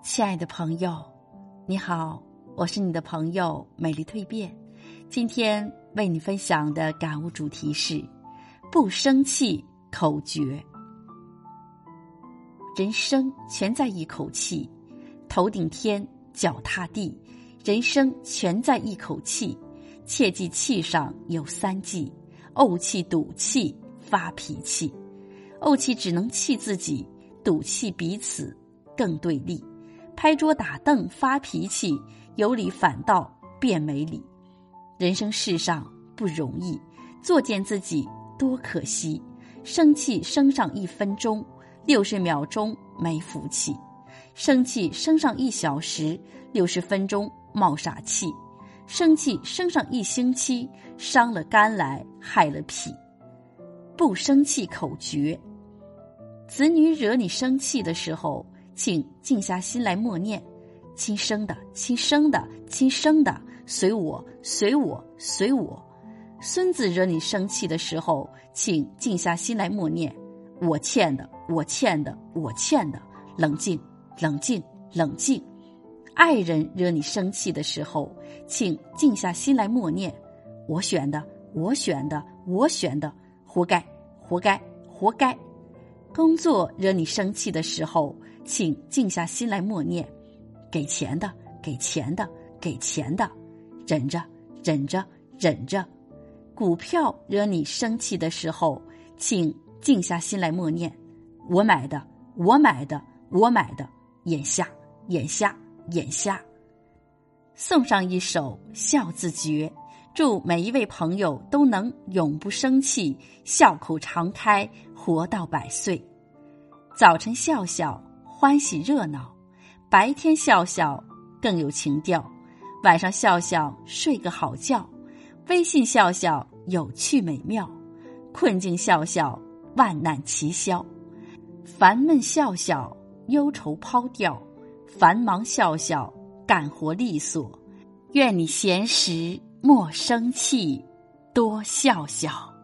亲爱的朋友，你好，我是你的朋友美丽蜕变。今天为你分享的感悟主题是：不生气口诀。人生全在一口气，头顶天，脚踏地，人生全在一口气。切记气上有三忌：怄气、赌气、发脾气。怄气只能气自己，赌气彼此更对立。拍桌打凳发脾气，有理反倒变没理。人生世上不容易，作践自己多可惜。生气生上一分钟，六十秒钟没福气；生气生上一小时，六十分钟冒傻气；生气生上一星期，伤了肝来害了脾。不生气口诀：子女惹你生气的时候。请静下心来默念：“亲生的，亲生的，亲生的，随我，随我，随我。”孙子惹你生气的时候，请静下心来默念：“我欠的，我欠的，我欠的。”冷静，冷静，冷静。爱人惹你生气的时候，请静下心来默念：“我选的，我选的，我选的，活该，活该，活该。”工作惹你生气的时候。请静下心来默念：“给钱的，给钱的，给钱的，忍着，忍着，忍着。”股票惹你生气的时候，请静下心来默念：“我买的，我买的，我买的。”眼下，眼下，眼下。送上一首《笑字诀》，祝每一位朋友都能永不生气，笑口常开，活到百岁。早晨笑笑。欢喜热闹，白天笑笑更有情调，晚上笑笑睡个好觉，微信笑笑有趣美妙，困境笑笑万难齐消，烦闷笑笑忧愁抛掉，繁忙笑笑干活利索，愿你闲时莫生气，多笑笑。